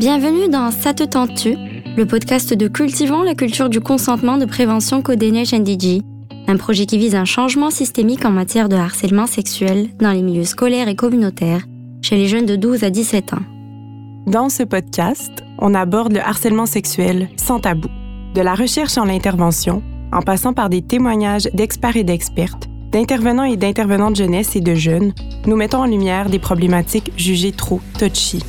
Bienvenue dans Ça te tente-tu, le podcast de Cultivons la culture du consentement de prévention Codeneige NDG, un projet qui vise un changement systémique en matière de harcèlement sexuel dans les milieux scolaires et communautaires chez les jeunes de 12 à 17 ans. Dans ce podcast, on aborde le harcèlement sexuel sans tabou, de la recherche en l'intervention, en passant par des témoignages d'experts et d'expertes, d'intervenants et d'intervenantes jeunesse et de jeunes, nous mettons en lumière des problématiques jugées trop touchy.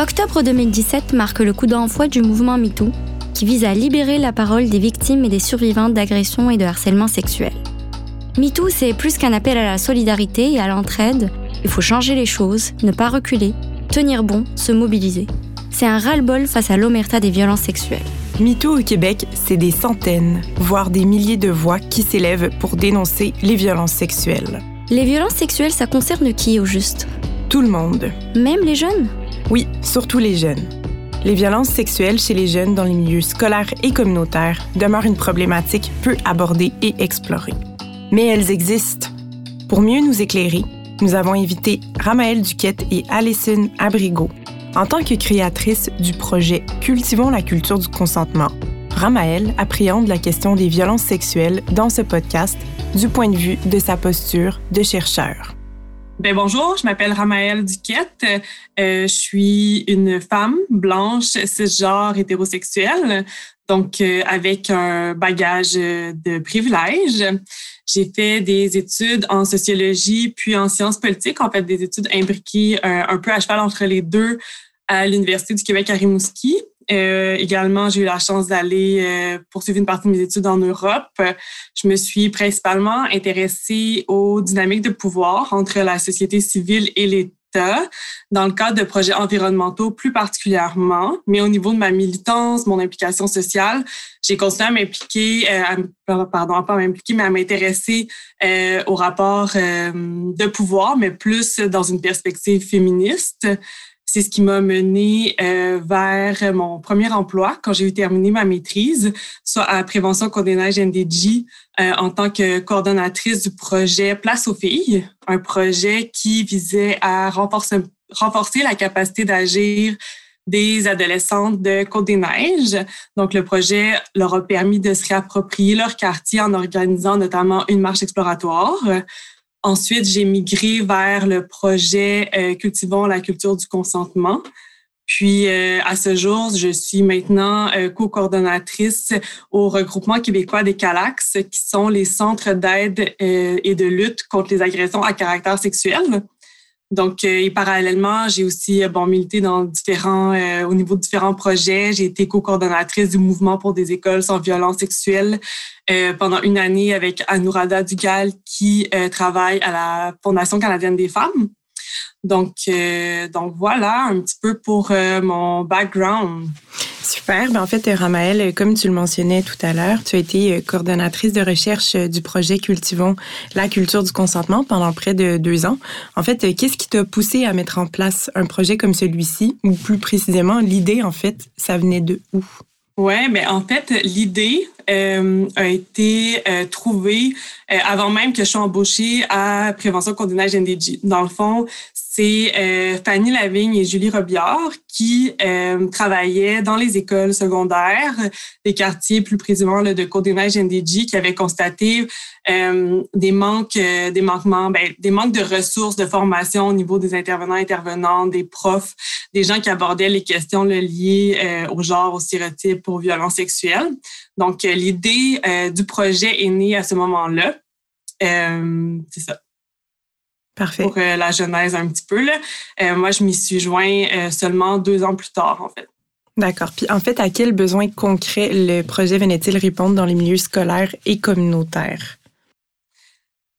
Octobre 2017 marque le coup d'envoi du mouvement MeToo, qui vise à libérer la parole des victimes et des survivantes d'agressions et de harcèlement sexuel. MeToo, c'est plus qu'un appel à la solidarité et à l'entraide. Il faut changer les choses, ne pas reculer, tenir bon, se mobiliser. C'est un ras-le-bol face à l'omerta des violences sexuelles. MeToo au Québec, c'est des centaines, voire des milliers de voix qui s'élèvent pour dénoncer les violences sexuelles. Les violences sexuelles, ça concerne qui au juste? Tout le monde. Même les jeunes? Oui, surtout les jeunes. Les violences sexuelles chez les jeunes dans les milieux scolaires et communautaires demeurent une problématique peu abordée et explorée. Mais elles existent. Pour mieux nous éclairer, nous avons invité Ramaëlle Duquette et Alison Abrigo. En tant que créatrice du projet Cultivons la culture du consentement, Ramaëlle appréhende la question des violences sexuelles dans ce podcast du point de vue de sa posture de chercheur. Ben bonjour, je m'appelle Ramaëlle Duquette. Euh, je suis une femme blanche, cisgenre, hétérosexuelle, donc euh, avec un bagage de privilèges. J'ai fait des études en sociologie puis en sciences politiques, en fait des études imbriquées un, un peu à cheval entre les deux à l'Université du Québec à Rimouski. Euh, également, j'ai eu la chance d'aller euh, poursuivre une partie de mes études en Europe. Je me suis principalement intéressée aux dynamiques de pouvoir entre la société civile et l'État dans le cadre de projets environnementaux plus particulièrement, mais au niveau de ma militance, mon implication sociale, j'ai continué à m'impliquer, euh, pardon, pas m'impliquer, mais à m'intéresser euh, au rapport euh, de pouvoir, mais plus dans une perspective féministe. C'est ce qui m'a mené euh, vers mon premier emploi quand j'ai eu terminé ma maîtrise, soit à Prévention Condénage NDG euh, en tant que coordonnatrice du projet Place aux filles, un projet qui visait à renforcer, renforcer la capacité d'agir des adolescentes de Côte-des-Neiges. Donc, le projet leur a permis de se réapproprier leur quartier en organisant notamment une marche exploratoire. Ensuite, j'ai migré vers le projet euh, Cultivons la culture du consentement. Puis, euh, à ce jour, je suis maintenant euh, co-coordonnatrice au regroupement québécois des CALAX, qui sont les centres d'aide et de lutte contre les agressions à caractère sexuel. Donc, et parallèlement, j'ai aussi bon milité dans différents, au niveau de différents projets. J'ai été co-coordonnatrice du mouvement pour des écoles sans violence sexuelle euh, pendant une année avec Anourada Dugal qui euh, travaille à la Fondation canadienne des femmes. Donc, euh, donc voilà un petit peu pour mon background. Super. Ben en fait, Ramaëlle, comme tu le mentionnais tout à l'heure, tu as été coordonnatrice de recherche du projet Cultivons la culture du consentement pendant près de deux ans. En fait, qu'est-ce qui t'a poussé à mettre en place un projet comme celui-ci, ou plus précisément, l'idée, en fait, ça venait de où? Ouais, mais en fait, l'idée euh, a été euh, trouvée euh, avant même que je sois embauchée à Prévention Condénage NDG. Dans le fond, c'est euh, Fanny Lavigne et Julie Robillard qui euh, travaillaient dans les écoles secondaires des quartiers, plus précisément là, de Côte-des-Neiges NDG, qui avaient constaté euh, des manques, des manquements, ben, des manques de ressources de formation au niveau des intervenants, intervenantes, des profs, des gens qui abordaient les questions liées au genre, au stéréotypes, aux violences sexuelles. Donc, l'idée du projet est née à ce moment-là. c'est ça. Parfait. Pour euh, la genèse un petit peu. Là. Euh, moi, je m'y suis joint euh, seulement deux ans plus tard, en fait. D'accord. Puis en fait, à quels besoins concrets le projet venait-il répondre dans les milieux scolaires et communautaires?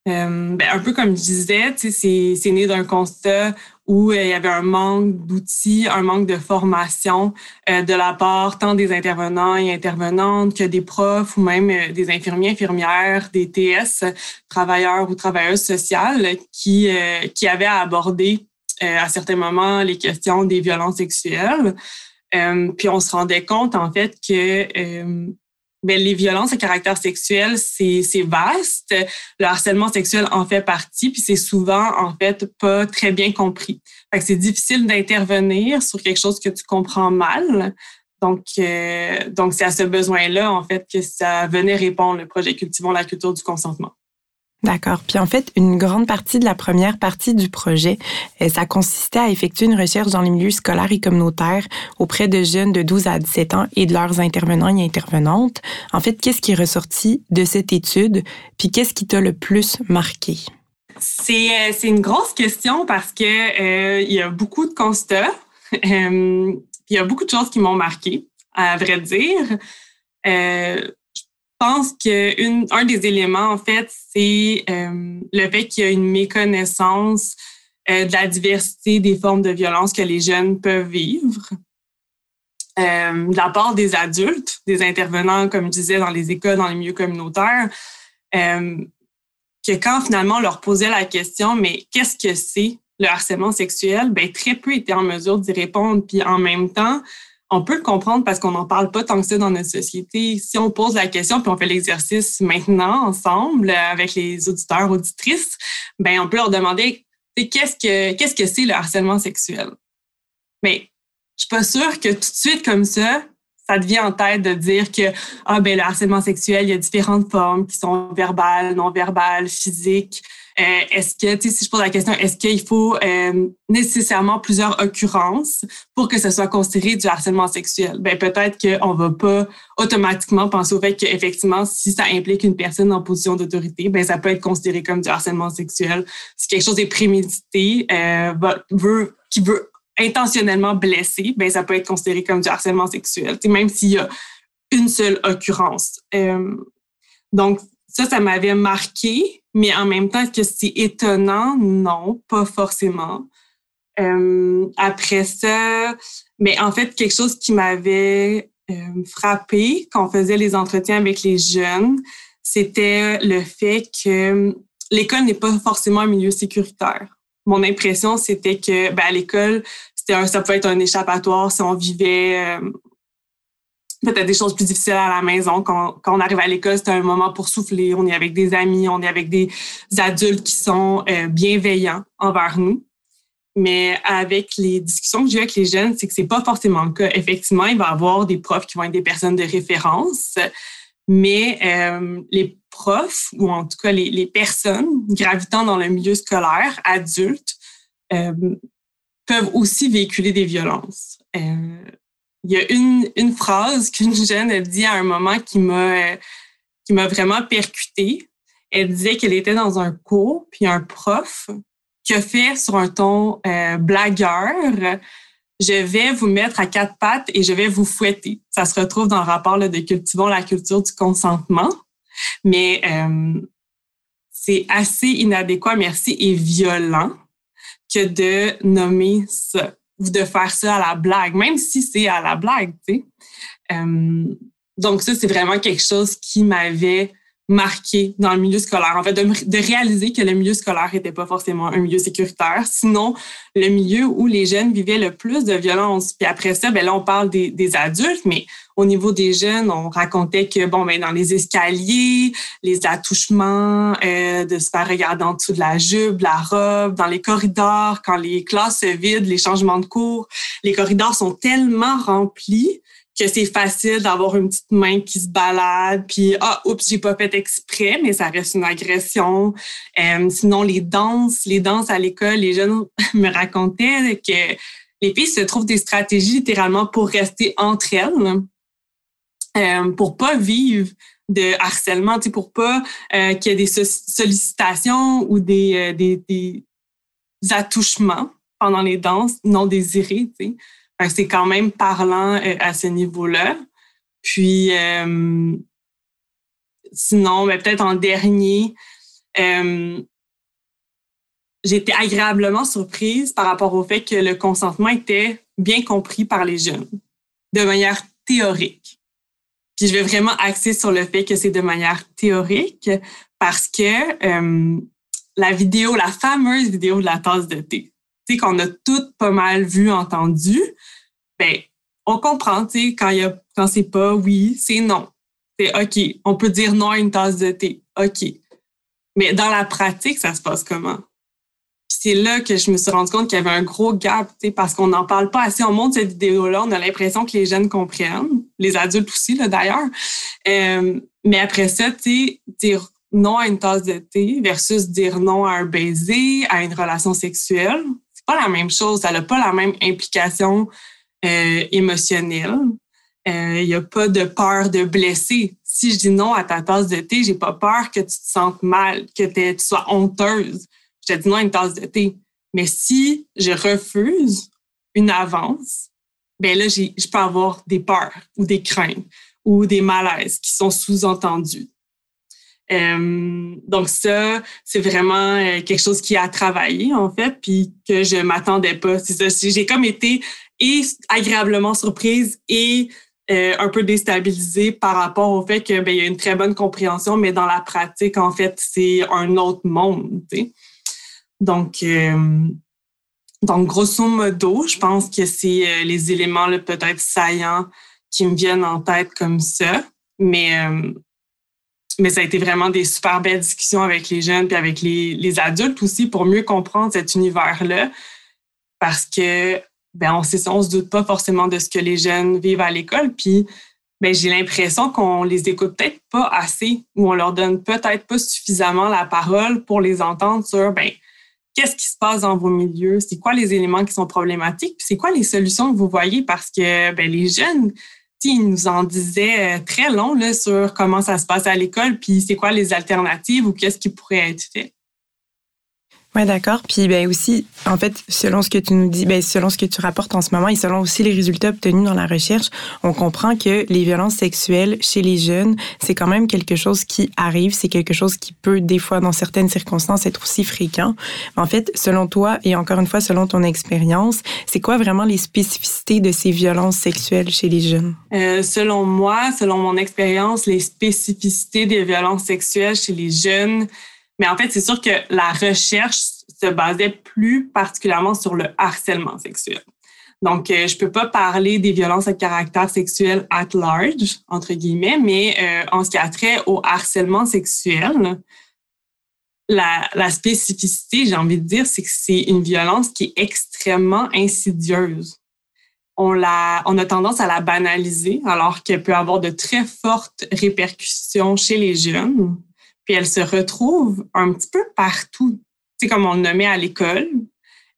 Ben, un peu comme je disais, c'est né d'un constat où euh, il y avait un manque d'outils, un manque de formation euh, de la part tant des intervenants et intervenantes que des profs ou même euh, des infirmiers, infirmières, des TS, travailleurs ou travailleuses sociales qui, qui avaient à aborder à certains moments les questions des violences sexuelles. puis on se rendait compte en fait que ben, les violences à caractère sexuel, c'est vaste. Le harcèlement sexuel en fait partie, puis c'est souvent, en fait, pas très bien compris. Fait que c'est difficile d'intervenir sur quelque chose que tu comprends mal. Donc, euh, donc c'est à ce besoin-là, en fait, que ça venait répondre le projet Cultivons la culture du consentement. D'accord. Puis en fait, une grande partie de la première partie du projet, euh, ça consistait à effectuer une recherche dans les milieux scolaires et communautaires auprès de jeunes de 12 à 17 ans et de leurs intervenants et intervenantes. En fait, qu'est-ce qui est ressorti de cette étude? Puis qu'est-ce qui t'a le plus marqué? C'est, euh, une grosse question parce que euh, il y a beaucoup de constats. il y a beaucoup de choses qui m'ont marqué, à vrai dire. Euh, pense qu'un des éléments, en fait, c'est euh, le fait qu'il y a une méconnaissance euh, de la diversité des formes de violence que les jeunes peuvent vivre. Euh, de la part des adultes, des intervenants, comme je disais, dans les écoles, dans les milieux communautaires, que quand finalement on leur posait la question, mais qu'est-ce que c'est le harcèlement sexuel, ben, très peu étaient en mesure d'y répondre. Puis en même temps, on peut le comprendre parce qu'on n'en parle pas tant que ça dans notre société. Si on pose la question puis on fait l'exercice maintenant ensemble avec les auditeurs, auditrices, ben on peut leur demander qu'est-ce que qu'est-ce que c'est le harcèlement sexuel? Mais je suis pas sûre que tout de suite comme ça, ça devient en tête de dire que ah ben le harcèlement sexuel, il y a différentes formes qui sont verbales, non verbales, physiques. Euh, est-ce que, si je pose la question, est-ce qu'il faut euh, nécessairement plusieurs occurrences pour que ce soit considéré du harcèlement sexuel? Ben peut-être qu'on va pas automatiquement penser au fait qu'effectivement, si ça implique une personne en position d'autorité, ben ça peut être considéré comme du harcèlement sexuel. Si quelque chose est prémédité, euh, qui veut intentionnellement blesser, ben ça peut être considéré comme du harcèlement sexuel, même s'il y a une seule occurrence. donc ça, ça m'avait marqué. Mais en même temps, est-ce que c'est étonnant? Non, pas forcément. Euh, après ça, mais en fait, quelque chose qui m'avait euh, frappé quand on faisait les entretiens avec les jeunes, c'était le fait que l'école n'est pas forcément un milieu sécuritaire. Mon impression, c'était que ben, à l'école, c'était ça pouvait être un échappatoire si on vivait euh, peut-être des choses plus difficiles à la maison. Quand, quand on arrive à l'école, c'est un moment pour souffler. On est avec des amis, on est avec des adultes qui sont euh, bienveillants envers nous. Mais avec les discussions que j'ai avec les jeunes, c'est que c'est pas forcément le cas. Effectivement, il va y avoir des profs qui vont être des personnes de référence, mais euh, les profs, ou en tout cas les, les, personnes gravitant dans le milieu scolaire, adultes, euh, peuvent aussi véhiculer des violences. Euh, il y a une, une phrase qu'une jeune a dit à un moment qui m'a qui m'a vraiment percutée. Elle disait qu'elle était dans un cours, puis un prof qui a fait sur un ton euh, blagueur je vais vous mettre à quatre pattes et je vais vous fouetter. Ça se retrouve dans le rapport là, de Cultivons la culture du consentement. Mais euh, c'est assez inadéquat, merci, et violent que de nommer ça ou de faire ça à la blague, même si c'est à la blague, tu sais. Euh, donc ça, c'est vraiment quelque chose qui m'avait marqué dans le milieu scolaire. En fait, de, réaliser que le milieu scolaire n'était pas forcément un milieu sécuritaire, sinon le milieu où les jeunes vivaient le plus de violence. Puis après ça, ben là, on parle des, des adultes, mais au niveau des jeunes, on racontait que bon, ben dans les escaliers, les attouchements, euh, de se faire regarder en dessous de la jupe, la robe, dans les corridors, quand les classes se vident, les changements de cours, les corridors sont tellement remplis que c'est facile d'avoir une petite main qui se balade, puis ah, oups, j'ai pas fait exprès, mais ça reste une agression. Euh, sinon, les danses, les danses à l'école, les jeunes me racontaient que les filles se trouvent des stratégies littéralement pour rester entre elles, euh, pour pas vivre de harcèlement, tu sais, pour pas euh, qu'il y ait des sollicitations ou des, euh, des, des attouchements pendant les danses non désirés, tu c'est quand même parlant euh, à ce niveau-là. Puis, euh, sinon, ben, peut-être en dernier, euh, j'ai été agréablement surprise par rapport au fait que le consentement était bien compris par les jeunes de manière théorique. Puis je vais vraiment axer sur le fait que c'est de manière théorique parce que la vidéo, la fameuse vidéo de la tasse de thé, qu'on a toutes pas mal vu, entendu, ben, on comprend, tu quand, y a, quand c'est pas oui, c'est non. C'est OK, on peut dire non à une tasse de thé. OK. Mais dans la pratique, ça se passe comment? c'est là que je me suis rendu compte qu'il y avait un gros gap, parce qu'on n'en parle pas assez. On montre cette vidéo-là, on a l'impression que les jeunes comprennent, les adultes aussi, là, d'ailleurs. Euh, mais après ça, dire non à une tasse de thé versus dire non à un baiser, à une relation sexuelle, la même chose. Ça n'a pas la même implication euh, émotionnelle. Il euh, n'y a pas de peur de blesser. Si je dis non à ta tasse de thé, j'ai pas peur que tu te sentes mal, que tu sois honteuse je te dis non à une tasse de thé. Mais si je refuse une avance, ben là, je peux avoir des peurs ou des craintes ou des malaises qui sont sous-entendus. Euh, donc ça, c'est vraiment euh, quelque chose qui a travaillé en fait, puis que je m'attendais pas. C'est ça, j'ai comme été et agréablement surprise et euh, un peu déstabilisée par rapport au fait que ben, il y a une très bonne compréhension, mais dans la pratique, en fait, c'est un autre monde. Donc, euh, donc, grosso modo, je pense que c'est les éléments peut-être saillants qui me viennent en tête comme ça. Mais, mais ça a été vraiment des super belles discussions avec les jeunes puis avec les, les adultes aussi pour mieux comprendre cet univers-là. Parce que, ben, on on se doute pas forcément de ce que les jeunes vivent à l'école. Puis, ben, j'ai l'impression qu'on les écoute peut-être pas assez ou on leur donne peut-être pas suffisamment la parole pour les entendre sur, ben, qu'est-ce qui se passe dans vos milieux, c'est quoi les éléments qui sont problématiques, puis c'est quoi les solutions que vous voyez? Parce que ben, les jeunes, ils nous en disaient euh, très long là, sur comment ça se passe à l'école, puis c'est quoi les alternatives ou qu'est-ce qui pourrait être fait. Oui, d'accord. Puis ben aussi, en fait, selon ce que tu nous dis, ben, selon ce que tu rapportes en ce moment et selon aussi les résultats obtenus dans la recherche, on comprend que les violences sexuelles chez les jeunes, c'est quand même quelque chose qui arrive, c'est quelque chose qui peut des fois, dans certaines circonstances, être aussi fréquent. En fait, selon toi et encore une fois, selon ton expérience, c'est quoi vraiment les spécificités de ces violences sexuelles chez les jeunes? Euh, selon moi, selon mon expérience, les spécificités des violences sexuelles chez les jeunes, mais en fait, c'est sûr que la recherche se basait plus particulièrement sur le harcèlement sexuel. Donc, euh, je peux pas parler des violences à caractère sexuel at large, entre guillemets, mais euh, en ce qui a trait au harcèlement sexuel, la, la spécificité, j'ai envie de dire, c'est que c'est une violence qui est extrêmement insidieuse. On, la, on a tendance à la banaliser alors qu'elle peut avoir de très fortes répercussions chez les jeunes puis elle se retrouve un petit peu partout, c'est comme on le nommait à l'école.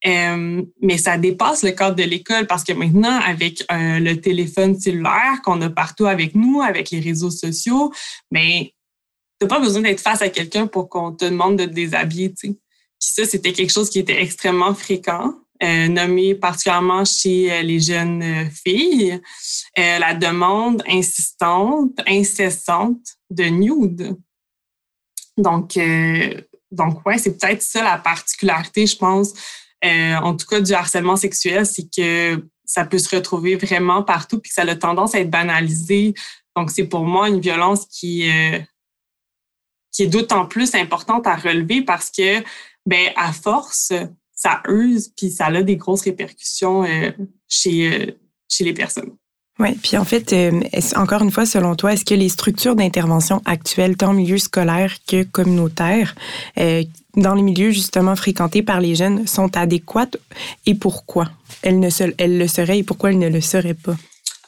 Euh, mais ça dépasse le cadre de l'école parce que maintenant, avec euh, le téléphone cellulaire qu'on a partout avec nous, avec les réseaux sociaux, mais tu n'as pas besoin d'être face à quelqu'un pour qu'on te demande de te déshabiller. Puis ça, c'était quelque chose qui était extrêmement fréquent. Euh, nommé particulièrement chez les jeunes filles, la demande insistante, incessante de nude. Donc, euh, donc ouais, c'est peut-être ça la particularité, je pense, euh, en tout cas du harcèlement sexuel, c'est que ça peut se retrouver vraiment partout puis que ça a tendance à être banalisé. Donc, c'est pour moi une violence qui, euh, qui est d'autant plus importante à relever parce que, ben, à force, ça use puis ça a des grosses répercussions chez, chez les personnes. Oui, puis en fait, euh, encore une fois, selon toi, est-ce que les structures d'intervention actuelles, tant en milieu scolaire que communautaire, euh, dans les milieux justement fréquentés par les jeunes, sont adéquates et pourquoi? Elles, ne se, elles le seraient et pourquoi elles ne le seraient pas?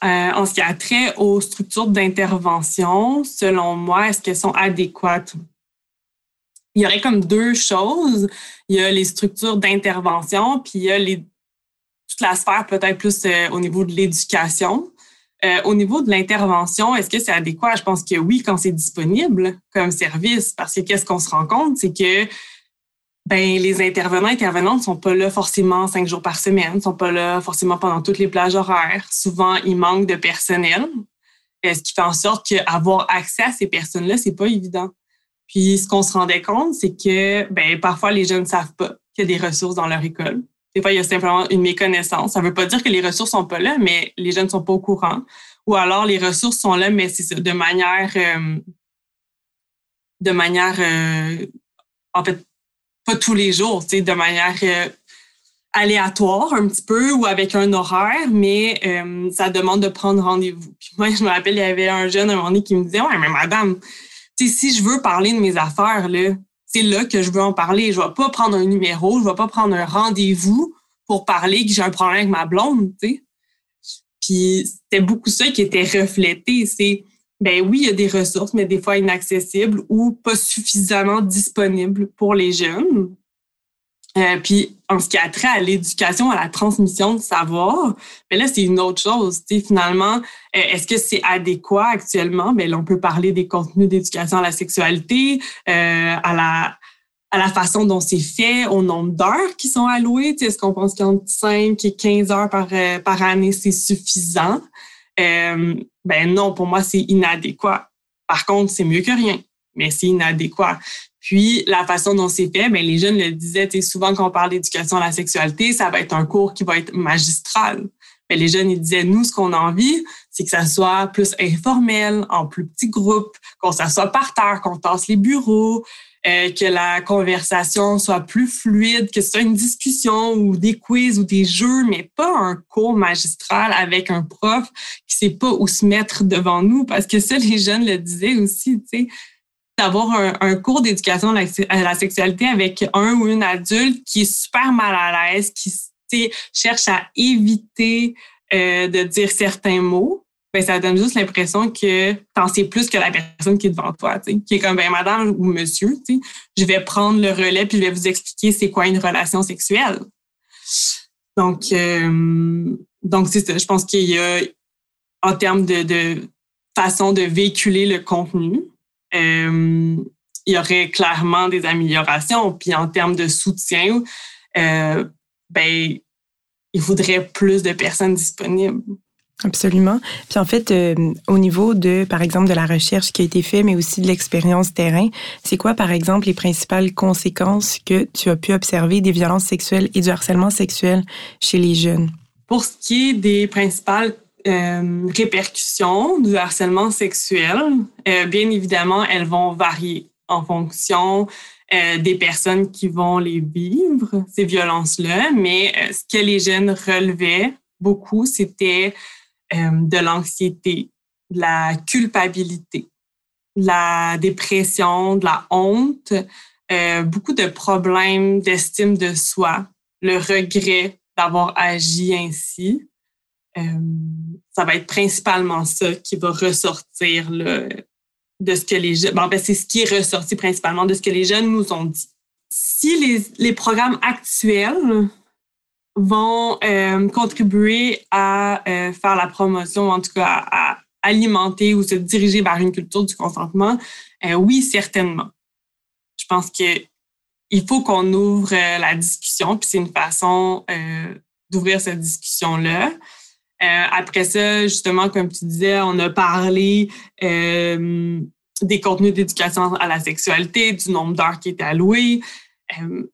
Euh, en ce qui a trait aux structures d'intervention, selon moi, est-ce qu'elles sont adéquates? Il y aurait comme deux choses. Il y a les structures d'intervention, puis il y a les, toute la sphère peut-être plus au niveau de l'éducation. Euh, au niveau de l'intervention, est-ce que c'est adéquat? Je pense que oui, quand c'est disponible comme service, parce que qu'est-ce qu'on se rend compte, c'est que ben, les intervenants et intervenantes sont pas là forcément cinq jours par semaine, ne sont pas là forcément pendant toutes les plages horaires. Souvent, il manque de personnel, ce qui fait en sorte qu'avoir accès à ces personnes-là, c'est pas évident. Puis, ce qu'on se rendait compte, c'est que ben, parfois, les jeunes ne savent pas qu'il y a des ressources dans leur école. Des fois, il y a simplement une méconnaissance. Ça ne veut pas dire que les ressources sont pas là, mais les jeunes ne sont pas au courant. Ou alors, les ressources sont là, mais c'est de manière, euh, de manière, euh, en fait, pas tous les jours, de manière euh, aléatoire un petit peu ou avec un horaire, mais ça demande de prendre rendez-vous. Puis moi, je me rappelle, il y avait un jeune à un moment donné qui me disait Ouais, mais madame, si je veux parler de mes affaires, là, c'est là que je veux en parler. Je vais pas prendre un numéro, je vais pas prendre un rendez-vous pour parler que j'ai un problème avec ma blonde, tu Puis c'était beaucoup ça qui était reflété. C'est ben oui, il y a des ressources, mais des fois inaccessibles ou pas suffisamment disponibles pour les jeunes. Euh, puis en ce qui a trait à l'éducation, à la transmission de savoir, mais là c'est une autre chose. Finalement, euh, est-ce que c'est adéquat actuellement? Là, on peut parler des contenus d'éducation à la sexualité, euh, à la façon dont c'est fait, au nombre d'heures qui sont allouées. Est-ce qu'on pense qu'entre 5 et 15 heures par par année c'est suffisant? Ben non, pour moi c'est inadéquat. Par contre, c'est mieux que rien, mais c'est inadéquat. Puis, la façon dont c'est fait, bien, les jeunes le disaient, souvent quand on parle d'éducation à la sexualité, ça va être un cours qui va être magistral. Mais les jeunes, ils disaient, nous, ce qu'on a envie, c'est que ça soit plus informel, en plus petits groupes, qu'on s'assoie par terre, qu'on tasse les bureaux, euh, que la conversation soit plus fluide, que ce soit une discussion ou des quiz ou des jeux, mais pas un cours magistral avec un prof qui sait pas où se mettre devant nous, parce que ça, les jeunes le disaient aussi, tu sais d'avoir un, cours d'éducation à la sexualité avec un ou une adulte qui est super mal à l'aise, qui cherche à éviter euh, de dire certains mots, ben, ça donne juste l'impression que t'en sais plus que la personne qui est devant toi, qui est comme ben madame ou monsieur, je vais prendre le relais puis je vais vous expliquer c'est quoi une relation sexuelle. Donc, euh, donc c'est ça. Je pense qu'il y a en termes de, de façon de véhiculer le contenu, euh, il y aurait clairement des améliorations. Puis en termes de soutien, euh, ben, il faudrait plus de personnes disponibles. Absolument. Puis en fait, euh, au niveau de, par exemple, de la recherche qui a été faite, mais aussi de l'expérience terrain, c'est quoi, par exemple, les principales conséquences que tu as pu observer des violences sexuelles et du harcèlement sexuel chez les jeunes? Pour ce qui est des principales euh, répercussions du harcèlement sexuel, euh, bien évidemment, elles vont varier en fonction euh, des personnes qui vont les vivre, ces violences-là. Mais ce que les jeunes relevaient beaucoup, c'était de l'anxiété, de la culpabilité, de la dépression, de la honte, beaucoup de problèmes d'estime de soi, le regret d'avoir agi ainsi. Ça va être principalement ça qui va ressortir de ce que les jeunes. Bon, ben, c'est ce qui est principalement de ce que les jeunes nous ont dit. Si les, programmes actuels vont euh, contribuer à euh, faire la promotion, en tout cas à, alimenter ou se diriger vers une culture du consentement, oui, certainement. Je pense que il faut qu'on ouvre la discussion, puis c'est une façon d'ouvrir cette discussion-là. Euh, après ça, justement, comme tu disais, on a parlé euh, des contenus d'éducation à la sexualité, du nombre d'heures qui étaient allouées. Euh,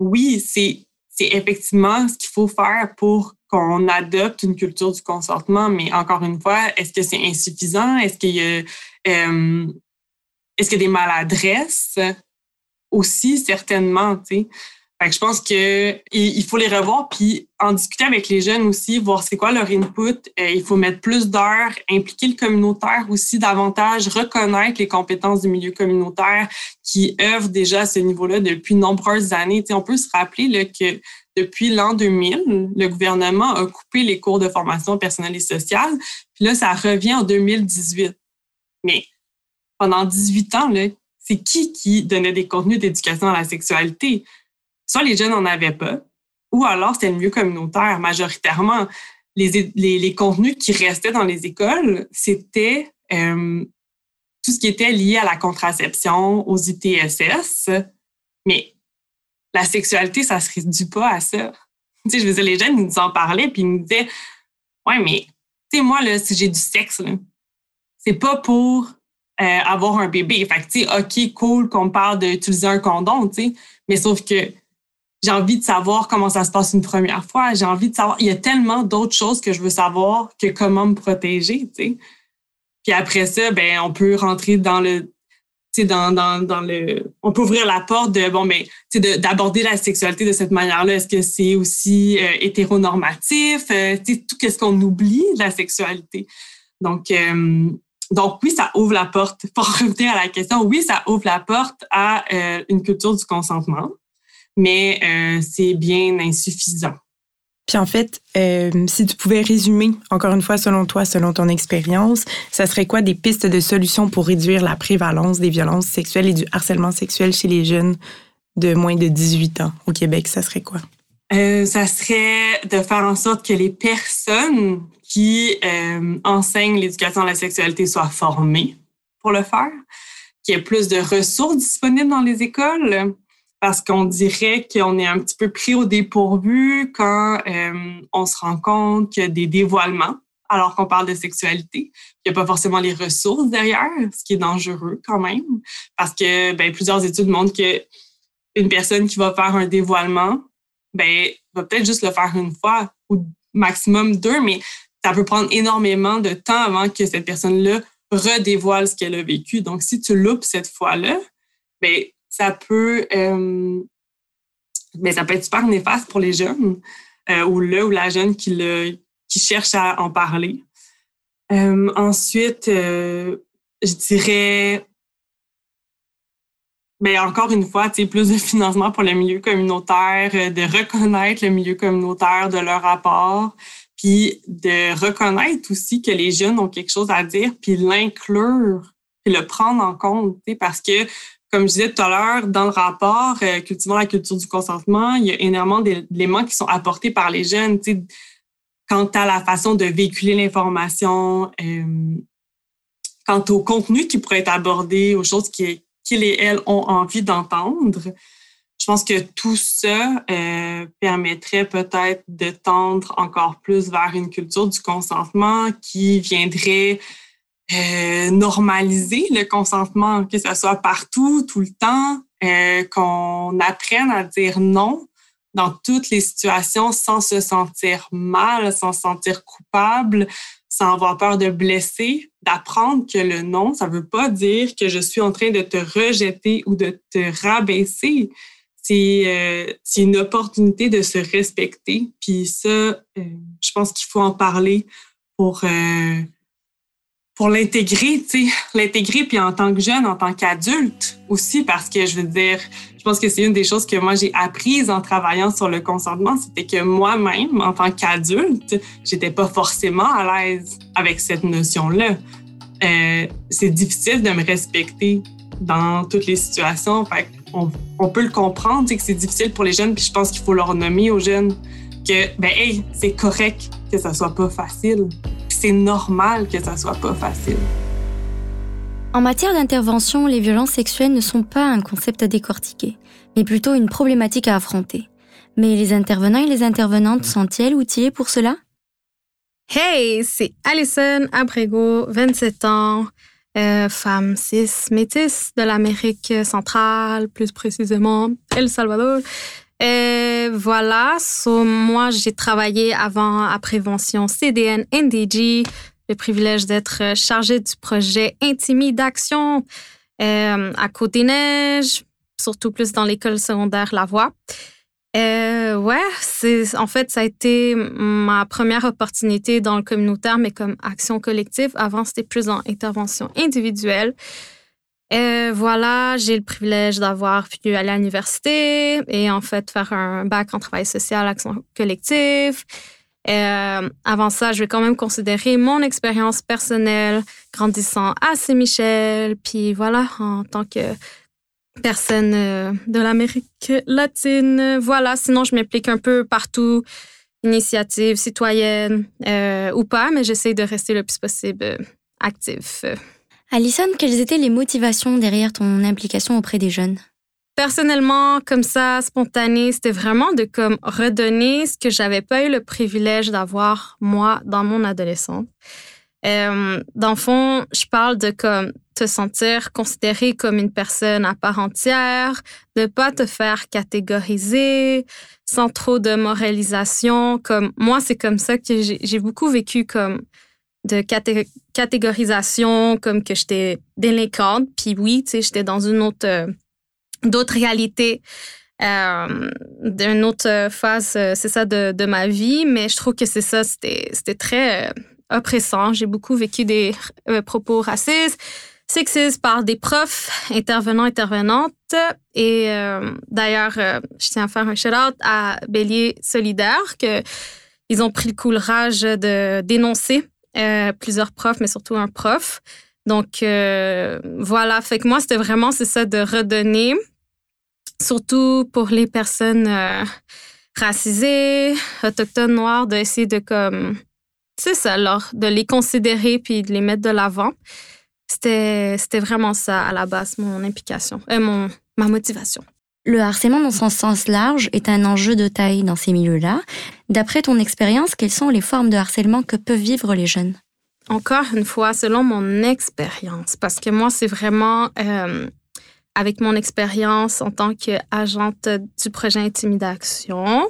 oui, c'est effectivement ce qu'il faut faire pour qu'on adopte une culture du consentement, mais encore une fois, est-ce que c'est insuffisant? Est-ce qu'il y a est-ce qu'il y a des maladresses? Aussi, certainement, tu sais je pense que il faut les revoir puis en discuter avec les jeunes aussi, voir c'est quoi leur input. Euh, il faut mettre plus d'heures, impliquer le communautaire aussi davantage, reconnaître les compétences du milieu communautaire qui œuvrent déjà à ce niveau-là depuis nombreuses années. on peut se rappeler que depuis l'an 2000, le gouvernement a coupé les cours de formation personnelle et sociale. Puis là, ça revient en 2018. Mais pendant 18 ans, c'est qui qui donnait des contenus d'éducation à la sexualité? Soit les jeunes n'en avaient pas, ou alors c'était le milieu communautaire. Majoritairement, les, les, contenus qui restaient dans les écoles, c'était euh, tout ce qui était lié à la contraception, aux ITSS. Mais la sexualité, ça ne se réduit pas à ça. Je veux dire, les jeunes, ils nous en parlaient, puis ils nous disaient Ouais, mais, tu sais, moi, là, si j'ai du sexe, c'est pas pour euh, avoir un bébé. Fait que, tu sais, OK, cool qu'on parle d'utiliser un condom, tu sais, mais sauf que j'ai envie de savoir comment ça se passe une première fois. J'ai envie de savoir. Il y a tellement d'autres choses que je veux savoir que comment me protéger, tu sais. Puis après ça, ben, on peut rentrer dans le, dans, dans, dans le, on peut ouvrir la porte de bon, mais d'aborder la sexualité de cette manière-là. Est-ce que c'est aussi euh, hétéronormatif? Euh, Tout qu'est-ce qu'on oublie de la sexualité? Donc, euh, donc oui, ça ouvre la porte. Pour revenir à la question, oui, ça ouvre la porte à euh, une culture du consentement, mais euh, c'est bien insuffisant. Puis en fait, euh, si tu pouvais résumer, encore une fois, selon toi, selon ton expérience, ça serait quoi des pistes de solutions pour réduire la prévalence des violences sexuelles et du harcèlement sexuel chez les jeunes de moins de 18 ans au Québec? Ça serait quoi? Euh, ça serait de faire en sorte que les personnes qui euh, enseignent l'éducation à la sexualité soient formées pour le faire, qu'il y ait plus de ressources disponibles dans les écoles, parce qu'on dirait qu'on est un petit peu pris au dépourvu quand euh, on se rend compte qu'il y a des dévoilements alors qu'on parle de sexualité. Il n'y a pas forcément les ressources derrière, ce qui est dangereux quand même, parce que ben, plusieurs études montrent que une personne qui va faire un dévoilement, ben, va peut-être juste le faire une fois ou maximum deux, mais ça peut prendre énormément de temps avant que cette personne-là redévoile ce qu'elle a vécu. Donc, si tu loupes cette fois-là, ben, ça peut, euh, ben, ça peut être super néfaste pour les jeunes euh, ou le ou la jeune qui, le, qui cherche à en parler. Euh, ensuite, je dirais, mais ben, encore une fois, plus de financement pour le milieu communautaire, de reconnaître le milieu communautaire de leur rapport, puis de reconnaître aussi que les jeunes ont quelque chose à dire, puis l'inclure, puis le prendre en compte, parce que comme je disais tout à l'heure, dans le rapport euh, Cultivant la culture du consentement, il y a énormément d'éléments qui sont apportés par les jeunes quant à la façon de véhiculer l'information, euh, quant au contenu qui pourrait être abordé, aux choses qu'ils et elles ont envie d'entendre. Je pense que tout ça euh, permettrait peut-être de tendre encore plus vers une culture du consentement qui viendrait euh, normaliser le consentement, que ce soit partout, tout le temps, euh, qu'on apprenne à dire non dans toutes les situations sans se sentir mal, sans se sentir coupable, sans avoir peur de blesser, d'apprendre que le non, ça ne veut pas dire que je suis en train de te rejeter ou de te rabaisser. C'est c'est une opportunité de se respecter. Puis ça, je pense qu'il faut en parler pour pour l'intégrer, tu sais, l'intégrer puis en tant que jeune, en tant qu'adulte aussi, parce que je veux dire, je pense que c'est une des choses que moi j'ai apprises en travaillant sur le consentement, c'était que moi-même, en tant qu'adulte, j'étais pas forcément à l'aise avec cette notion-là. Euh, c'est difficile de me respecter dans toutes les situations. Fait on, peut le comprendre, que c'est difficile pour les jeunes, puis je pense qu'il faut leur nommer aux jeunes que, ben, hey, c'est correct que ça soit pas facile c'est normal que ça soit pas facile. En matière d'intervention, les violences sexuelles ne sont pas un concept à décortiquer, mais plutôt une problématique à affronter. Mais les intervenants et les intervenantes sont-ils outillés pour cela? Hey, c'est Alison Abrego, 27 ans, euh, femme cis métisse de l'Amérique centrale, plus précisément El Salvador. Euh, voilà, moi j'ai travaillé avant à prévention CDN NDG, le privilège d'être chargée du projet Intimidation euh, à Côte-des-Neiges, surtout plus dans l'école secondaire La Voix. Euh, ouais, c'est en fait ça a été ma première opportunité dans le communautaire, mais comme action collective. Avant c'était plus en intervention individuelle. Euh, voilà, j'ai le privilège d'avoir pu aller à l'université et en fait faire un bac en travail social, action collective. Euh, avant ça, je vais quand même considérer mon expérience personnelle grandissant à Saint-Michel, puis voilà, en tant que personne euh, de l'Amérique latine. Voilà, sinon je m'implique un peu partout, initiative citoyenne ou pas, mais j'essaie de rester le plus possible actif. Alison, quelles étaient les motivations derrière ton implication auprès des jeunes? Personnellement, comme ça, spontané, c'était vraiment de comme redonner ce que j'avais pas eu le privilège d'avoir moi dans mon adolescence. Dans le fond, je parle de comme te sentir considéré comme une personne à part entière, de pas te faire catégoriser, sans trop de moralisation. Comme moi, c'est comme ça que j'ai beaucoup vécu comme de catégorisation comme que j'étais délinquante. Puis oui, tu sais, j'étais dans une autre, euh, d'autres réalités, euh, d'une autre phase, euh, c'est ça, de, de, ma vie. Mais je trouve que c'est ça, c'était, très oppressant. J'ai beaucoup vécu des propos racistes, sexistes par des profs, intervenants, intervenantes. Et d'ailleurs, je tiens à faire un shout-out à Bélier Solidaire que ils ont pris le courage de dénoncer euh, plusieurs profs, mais surtout un prof. Donc, euh, voilà. Fait que moi, c'était vraiment, c'est ça, de redonner, surtout pour les personnes euh, racisées, autochtones, noires, d'essayer de, comme, c'est ça, alors, de les considérer puis de les mettre de l'avant. C'était, c'était vraiment ça, à la base, mon implication, mon, ma motivation. Le harcèlement dans son sens large est un enjeu de taille dans ces milieux-là. D'après ton expérience, quelles sont les formes de harcèlement que peuvent vivre les jeunes? Encore une fois, selon mon expérience, parce que moi, c'est vraiment euh, avec mon expérience en tant qu'agente du projet Intimidation.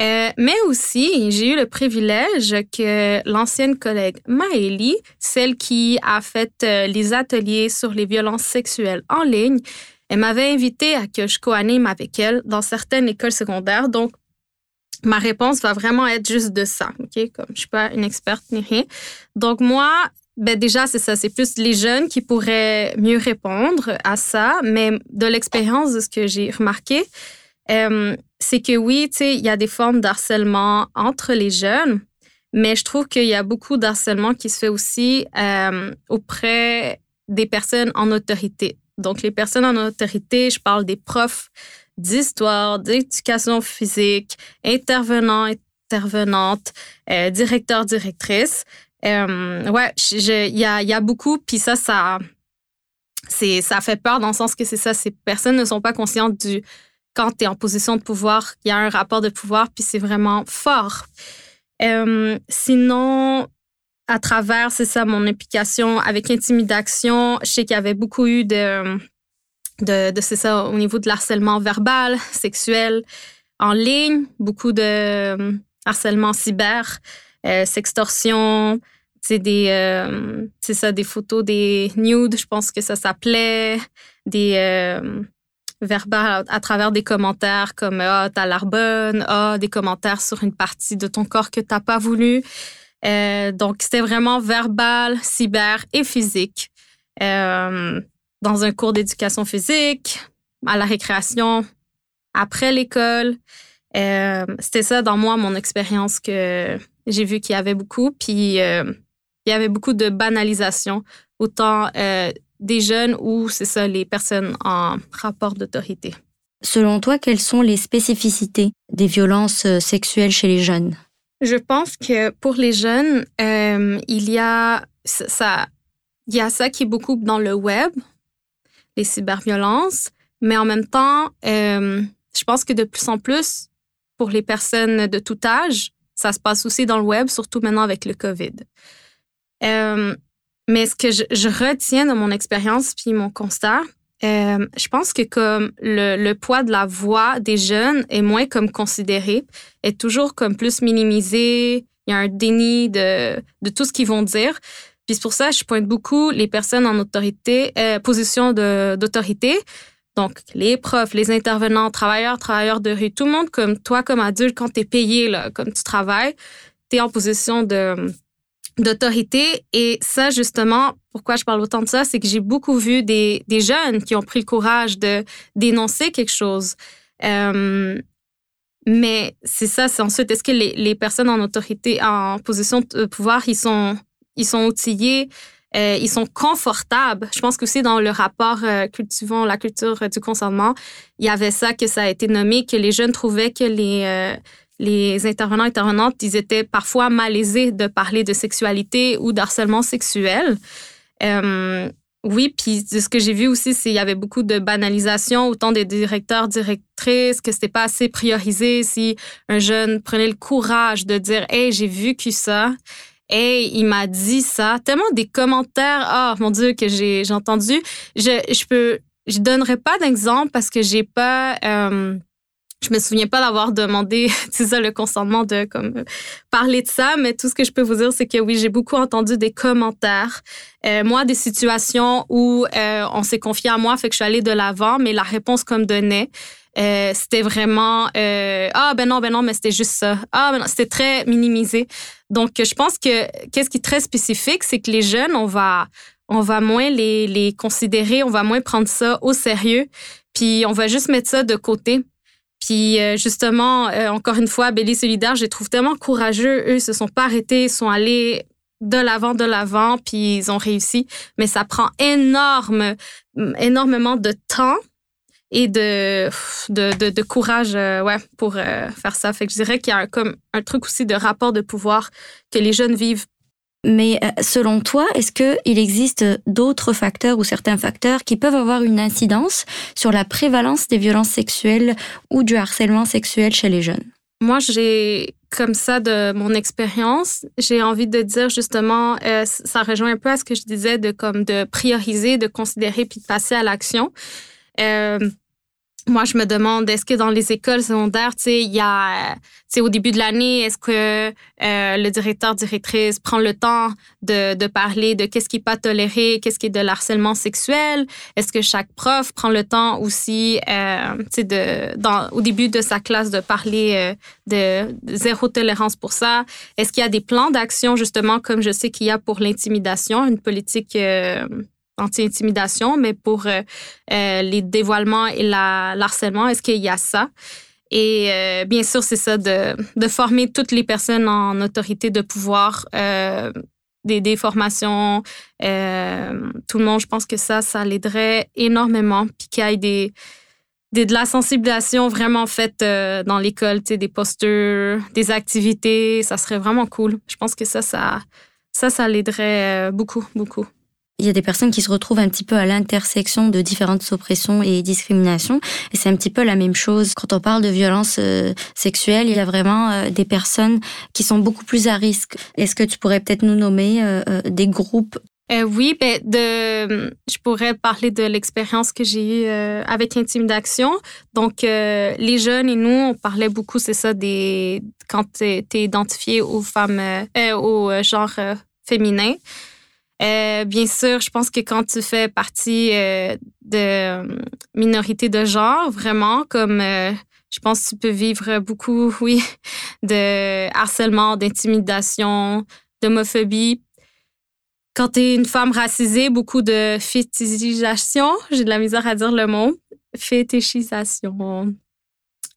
Euh, mais aussi, j'ai eu le privilège que l'ancienne collègue Maëlie, celle qui a fait euh, les ateliers sur les violences sexuelles en ligne, elle m'avait invité à que je co-anime avec elle dans certaines écoles secondaires. Donc, ma réponse va vraiment être juste de ça, OK? Comme je suis pas une experte ni rien. Donc, moi, ben déjà, c'est ça. C'est plus les jeunes qui pourraient mieux répondre à ça. Mais de l'expérience de ce que j'ai remarqué, euh, c'est que oui, tu sais, il y a des formes d'harcèlement entre les jeunes, mais je trouve qu'il y a beaucoup d'harcèlement qui se fait aussi euh, auprès des personnes en autorité. Donc, les personnes en autorité, je parle des profs d'histoire, d'éducation physique, intervenants, intervenantes, euh, directeurs, directrices. Euh, ouais, il y a, beaucoup, puis ça, ça, ça fait peur dans le sens que c'est ça, ces personnes ne sont pas conscientes du quand tu es en position de pouvoir, il y a un rapport de pouvoir, puis c'est vraiment fort. Euh, sinon, à travers, c'est ça, mon implication avec Intimidation, je sais qu'il y avait beaucoup eu de, de, c'est ça, au niveau de l'harcèlement verbal, sexuel, en ligne, beaucoup de euh, harcèlement cyber, euh, sextorsion, c'est des, euh, c'est ça, des photos, des nudes, je pense que ça s'appelait, des euh, verbal à, travers des commentaires comme ah t'as l'air bonne, ah des commentaires sur une partie de ton corps que t'as pas voulu. Euh, donc, c'était vraiment verbal, cyber et physique. Euh, dans un cours d'éducation physique, à la récréation, après l'école. Euh, c'était ça, dans moi, mon expérience que j'ai vu qu'il y avait beaucoup. Puis, il y avait beaucoup de banalisation, autant des jeunes ou, c'est ça, les personnes en rapport d'autorité. Selon toi, quelles sont les spécificités des violences sexuelles chez les jeunes? Je pense que pour les jeunes, euh, il y a ça, il y a ça qui est beaucoup dans le web, les cyberviolences, mais en même temps, euh, je pense que de plus en plus, pour les personnes de tout âge, ça se passe aussi dans le web, surtout maintenant avec le COVID. Euh, mais ce que je, je retiens de mon expérience puis mon constat, euh, je pense que comme le, le, poids de la voix des jeunes est moins comme considéré, est toujours comme plus minimisé. Il y a un déni de, de tout ce qu'ils vont dire. Puis c'est pour ça je pointe beaucoup les personnes en autorité, euh, position d'autorité. Donc, les profs, les intervenants, travailleurs, travailleurs de rue, tout le monde comme toi, comme adulte, quand tu es payé, là, comme tu travailles, tu es en position de d'autorité. Et ça, justement, pourquoi je parle autant de ça, c'est que j'ai beaucoup vu des, des, jeunes qui ont pris le courage de dénoncer quelque chose. Euh, mais c'est ça, c'est ensuite, est-ce que les, les, personnes en autorité, en position de pouvoir, ils sont, ils sont outillés, euh, ils sont confortables? Je pense que aussi dans le rapport euh, cultivant la culture du consentement, il y avait ça que ça a été nommé, que les jeunes trouvaient que les, euh, les intervenants intervenantes, ils étaient parfois malaisés de parler de sexualité ou d'harcèlement sexuel. Euh, oui, puis ce que j'ai vu aussi, c'est qu'il y avait beaucoup de banalisation, autant des directeurs, directrices, que c'était pas assez priorisé. Si un jeune prenait le courage de dire, hey, j'ai que ça, hey, il m'a dit ça, tellement des commentaires, oh mon Dieu, que j'ai entendu. Je, je je donnerai pas d'exemple parce que j'ai pas, euh, je me souviens pas d'avoir demandé, ça, le consentement de comme parler de ça, mais tout ce que je peux vous dire, c'est que oui, j'ai beaucoup entendu des commentaires. Euh, moi, des situations où euh, on s'est confié à moi, fait que je suis allée de l'avant, mais la réponse qu'on me donnait, euh, c'était vraiment ah ben non ben non mais c'était juste ça ah ben c'était très minimisé donc je pense que qu'est-ce qui est très spécifique c'est que les jeunes on va on va moins les, les considérer on va moins prendre ça au sérieux puis on va juste mettre ça de côté puis euh, justement, euh, encore une fois, Béli Solidaire, je les trouve tellement courageux. Eux, ils se sont pas arrêtés, ils sont allés de l'avant, de l'avant, puis ils ont réussi. Mais ça prend énorme, énormément de temps et de, de, de, courage euh, ouais, pour faire ça. Fait que je dirais qu'il y a comme un truc aussi de rapport de pouvoir que les jeunes vivent mais euh, selon toi, est-ce qu'il existe d'autres facteurs ou certains facteurs qui peuvent avoir une incidence sur la prévalence des violences sexuelles ou du harcèlement sexuel chez les jeunes? Moi, j'ai, comme ça, de mon expérience, j'ai envie de dire justement, euh, ça rejoint un peu à ce que je disais de comme de prioriser, de considérer puis de passer à l'action. Euh, moi, je me demande, est-ce que dans les écoles secondaires, tu sais, il y a, tu sais, au début de l'année, est-ce que euh, le directeur, directrice prend le temps de, parler de qu'est-ce qui n'est pas toléré, qu'est-ce qui est de l'harcèlement sexuel? Est-ce que chaque prof prend le temps aussi, euh, tu sais, au début de sa classe, de parler euh, de, zéro tolérance pour ça? Est-ce qu'il y a des plans d'action, justement, comme je sais qu'il y a pour l'intimidation, une politique anti-intimidation, mais pour euh, euh, les dévoilements et la, l'harcèlement, est-ce qu'il y a ça? Et euh, bien sûr, c'est ça, de, de, former toutes les personnes en autorité de pouvoir, des, des, formations, tout le monde, je pense que ça, ça l'aiderait énormément. Puis qu'il y ait des, des, de la sensibilisation vraiment faite dans l'école, des posters, des activités, ça serait vraiment cool. Je pense que ça, ça, ça, ça l'aiderait beaucoup, beaucoup il y a des personnes qui se retrouvent un petit peu à l'intersection de différentes oppressions et discriminations. Et c'est un petit peu la même chose. Quand on parle de violence euh, sexuelle, il y a vraiment euh, des personnes qui sont beaucoup plus à risque. Est-ce que tu pourrais peut-être nous nommer euh, des groupes? Oui, ben je pourrais parler de l'expérience que j'ai eue avec Intimidation. Donc, les jeunes et nous, on parlait beaucoup, c'est ça, des quand tu es, identifié aux femmes, au genre féminin. Euh, bien sûr, je pense que quand tu fais partie euh, de euh, minorité de genre, vraiment, comme je pense que tu peux vivre beaucoup, oui, de harcèlement, d'intimidation, d'homophobie. Quand tu es une femme racisée, beaucoup de fétichisation, j'ai de la misère à dire le mot, fétichisation.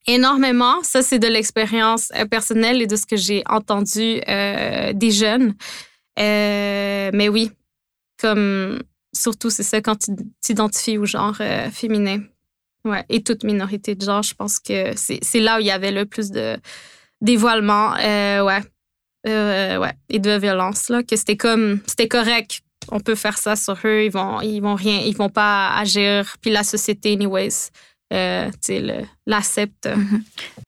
Énormément, ça c'est de l'expérience personnelle et de ce que j'ai entendu des jeunes. Euh, mais oui, comme surtout, c'est ça quand tu t'identifies au genre euh, féminin. Ouais, et toute minorité de genre, je pense que c'est là où il y avait le plus de dévoilement, euh, ouais, ouais, et de violence là, que c'était comme, c'était correct. On peut faire ça sur eux, ils vont, ils vont rien, ils vont pas agir. Puis la société, anyways, euh, l'accepte. Mhm.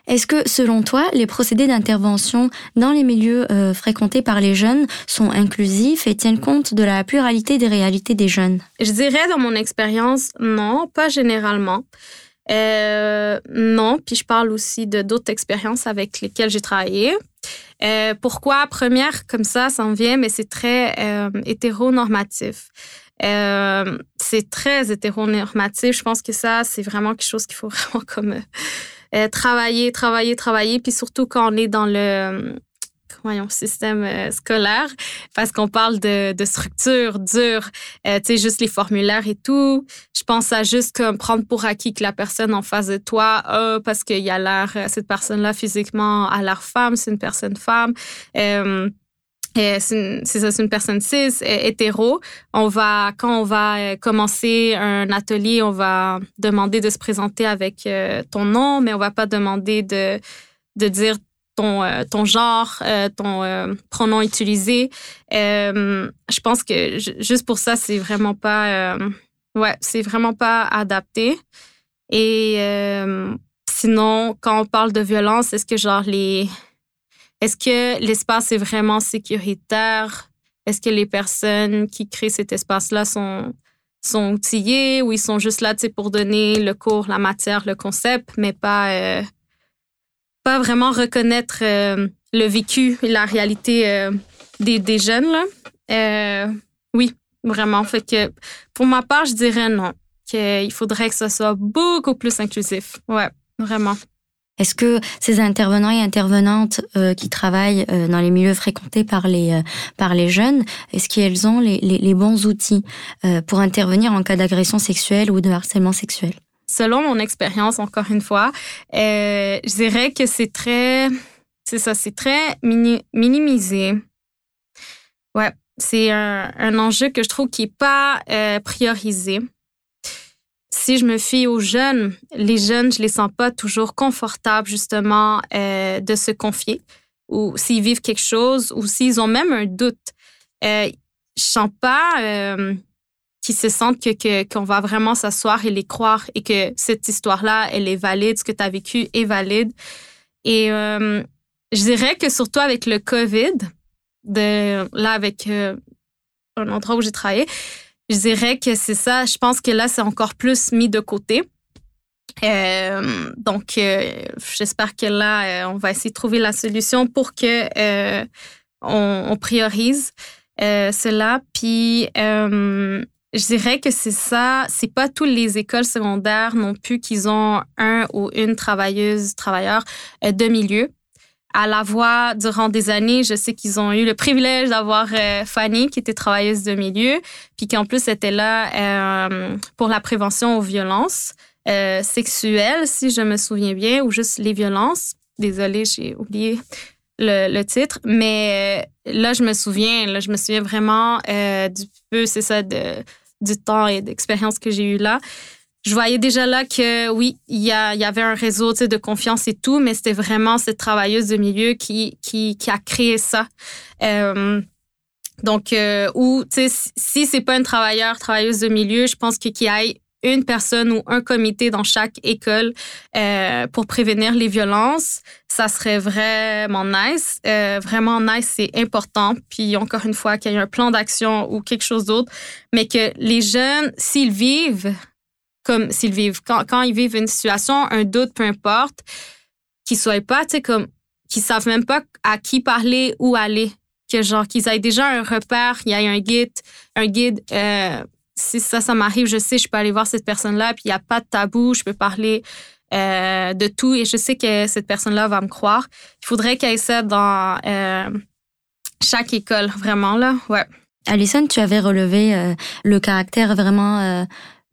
Est-ce que, selon toi, les procédés d'intervention dans les milieux euh, fréquentés par les jeunes sont inclusifs et tiennent compte de la pluralité des réalités des jeunes? Je dirais, dans mon expérience, non, pas généralement. Euh, non, puis je parle aussi de d'autres expériences avec lesquelles j'ai travaillé. Euh, pourquoi? Première, comme ça, ça en vient, mais c'est très hétéronormatif. Euh, c'est très hétéronormatif. Je pense que ça, c'est vraiment quelque chose qu'il faut vraiment comme euh, travailler, travailler, travailler. Puis surtout quand on est dans le voyons, système euh, scolaire, parce qu'on parle de, de structure dure, tu sais, juste les formulaires et tout. Je pense à juste comme prendre pour acquis que la personne en face de toi, parce qu'il y a l'air, cette personne-là physiquement a l'air femme, c'est une personne femme c'est ça, c'est une personne cis, hétéro. On va, quand on va euh, commencer un atelier, on va demander de se présenter avec euh, ton nom, mais on va pas demander de, de dire ton, euh, ton genre, ton pronom utilisé. je pense que juste pour ça, c'est vraiment pas, ouais, c'est vraiment pas adapté. Et sinon, quand on parle de violence, est-ce que genre les est-ce que l'espace est vraiment sécuritaire? Est-ce que les personnes qui créent cet espace-là sont, sont outillées ou ils sont juste là pour donner le cours, la matière, le concept, mais pas, euh, pas vraiment reconnaître le vécu et la réalité des, des, jeunes. Là? oui, vraiment. Fait que pour ma part, je dirais non. Qu'il faudrait que ce soit beaucoup plus inclusif. Ouais, vraiment. Est-ce que ces intervenants et intervenantes euh, qui travaillent euh, dans les milieux fréquentés par les, euh, par les jeunes, est-ce qu'elles ont les, bons outils pour intervenir en cas d'agression sexuelle ou de harcèlement sexuel? Selon mon expérience, encore une fois, je dirais que c'est très, c'est ça, c'est très minimisé. Ouais, c'est un, un, enjeu que je trouve qui est pas priorisé si je me fie aux jeunes, les jeunes, je les sens pas toujours confortables justement euh, de se confier ou s'ils vivent quelque chose ou s'ils ont même un doute. Euh, je sens pas euh, qu'ils se sentent que qu'on va vraiment s'asseoir et les croire et que cette histoire-là, elle est valide, ce que tu as vécu est valide. Et euh, je dirais que surtout avec le COVID, là avec un endroit où j'ai travaillé, je dirais que c'est ça. Je pense que là, c'est encore plus mis de côté. Euh, donc, euh, j'espère que là, euh, on va essayer de trouver la solution pour que on, priorise cela. Puis, je dirais que c'est ça. C'est pas toutes les écoles secondaires non plus qu'ils ont un ou une travailleuse, travailleur de milieu à la voix durant des années. Je sais qu'ils ont eu le privilège d'avoir euh, Fanny, qui était travailleuse de milieu, puis qui en plus était là euh, pour la prévention aux violences euh, sexuelles, si je me souviens bien, ou juste les violences. Désolée, j'ai oublié le, titre, mais là, je me souviens, là, je me souviens vraiment du peu, c'est ça, du temps et d'expérience que j'ai eu là je voyais déjà là que oui, il y, avait un réseau de confiance et tout, mais c'était vraiment cette travailleuse de milieu qui, qui, a créé ça. Euh, donc, euh, ou, tu sais, si c'est pas un travailleur, travailleuse de milieu, je pense qu'il y ait une personne ou un comité dans chaque école euh, pour prévenir les violences, ça serait vraiment nice. vraiment nice, c'est important. Puis encore une fois, qu'il y ait un plan d'action ou quelque chose d'autre, mais que les jeunes, s'ils vivent comme s'ils vivent, quand, quand, ils vivent une situation, un doute, peu importe, qu'ils soient pas, tu sais, comme, qu'ils savent même pas à qui parler, où aller. Que genre, qu'ils aient déjà un repère, il y a un guide, un guide, euh, si ça, ça m'arrive, je sais, je peux aller voir cette personne-là, puis il n'y a pas de tabou, je peux parler euh, de tout et je sais que cette personne-là va me croire. Il faudrait qu'il y ait ça dans euh, chaque école, vraiment, là, ouais. Alison, tu avais relevé le caractère vraiment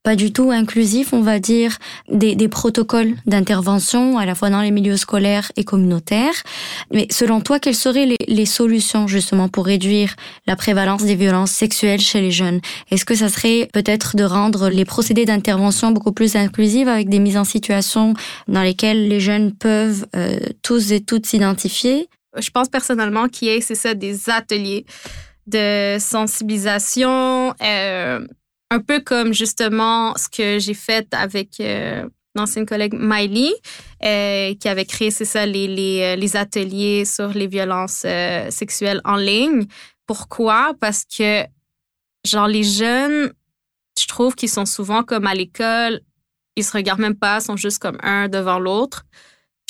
pas du tout inclusif, on va dire, des, des protocoles d'intervention à la fois dans les milieux scolaires et communautaires. Mais selon toi, quelles seraient les, les solutions justement pour réduire la prévalence des violences sexuelles chez les jeunes? Est-ce que ça serait peut-être de rendre les procédés d'intervention beaucoup plus inclusifs avec des mises en situation dans lesquelles les jeunes peuvent euh, tous et toutes s'identifier? Je pense personnellement qu'il y ait, c'est ça, des ateliers de sensibilisation. Euh, un peu comme justement ce que j'ai fait avec euh, l'ancienne collègue Miley, euh, qui avait créé, c'est ça, les, les, euh, les, ateliers sur les violences sexuelles en ligne. Pourquoi? Parce que, genre, les jeunes, je trouve qu'ils sont souvent comme à l'école, ils se regardent même pas, sont juste comme un devant l'autre.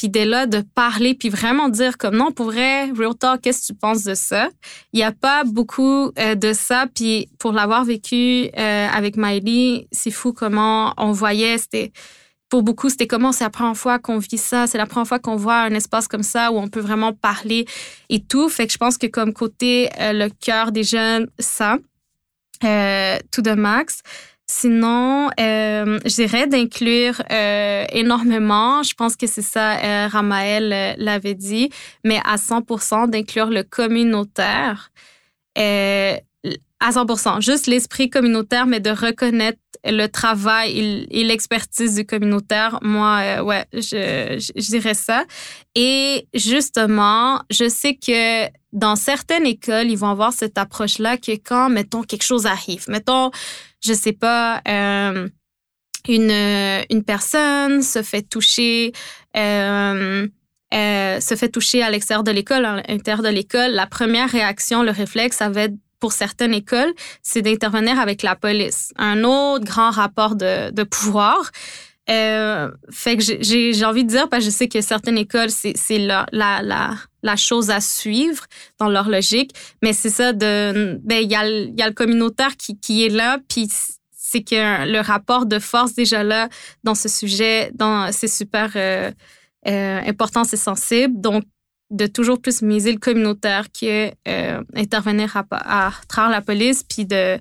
Puis dès là, de parler, puis vraiment dire comme non, pour vrai, Real Talk, qu'est-ce que tu penses de ça? Il n'y a pas beaucoup euh, de ça. Puis pour l'avoir vécu euh, avec Miley, c'est fou comment on voyait, c'était pour beaucoup, c'était comment c'est la première fois qu'on vit ça, c'est la première fois qu'on voit un espace comme ça où on peut vraiment parler et tout. Fait que je pense que comme côté euh, le cœur des jeunes, ça, tout de max. Sinon, euh, je dirais d'inclure euh, énormément, je pense que c'est ça, euh, Ramael euh, l'avait dit, mais à 100% d'inclure le communautaire. Euh, à 100 juste l'esprit communautaire, mais de reconnaître le travail et l'expertise du communautaire. Moi, ouais, je, je, dirais ça. Et justement, je sais que dans certaines écoles, ils vont avoir cette approche-là que quand, mettons, quelque chose arrive, mettons, je sais pas, euh, une, une personne se fait toucher, euh, euh, se fait toucher à l'extérieur de l'école, à l'intérieur de l'école, la première réaction, le réflexe, ça va être pour certaines écoles, c'est d'intervenir avec la police. Un autre grand rapport de, de pouvoir. Euh, fait que j'ai envie de dire, parce que je sais que certaines écoles, c'est la, la, la, la, chose à suivre dans leur logique, mais c'est ça, ben, il y, a, y a le communautaire qui, qui est là, puis c'est que le rapport de force déjà là dans ce sujet, c'est super euh, euh, important, c'est sensible. Donc, de toujours plus miser le communautaire que intervenir à, à, travers la police, puis de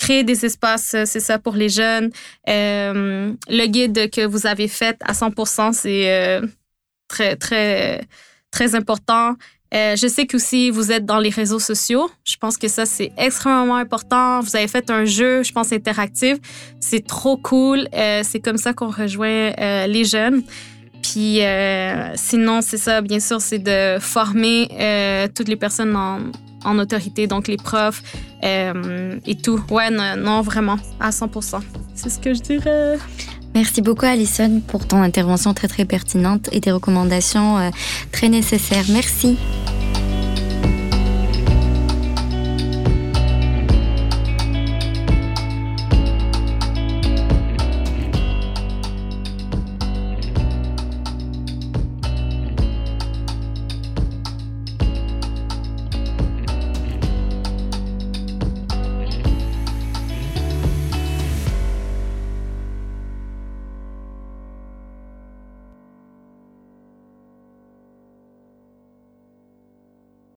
créer des espaces, euh, c'est ça pour les jeunes. Euh, le guide que vous avez fait à 100%, c'est euh, très, très, très important. je sais que aussi vous êtes dans les réseaux sociaux. Je pense que ça, c'est extrêmement important. Vous avez fait un jeu, je pense, interactif. C'est trop cool. c'est comme ça qu'on rejoint les jeunes. Puis sinon, c'est ça, bien sûr, c'est de former toutes les personnes en, en autorité, donc les profs euh, et tout. Ouais, non, vraiment, à 100 C'est ce que je dirais. Merci beaucoup, Alison, pour ton intervention très, très pertinente et tes recommandations euh, très nécessaires. Merci.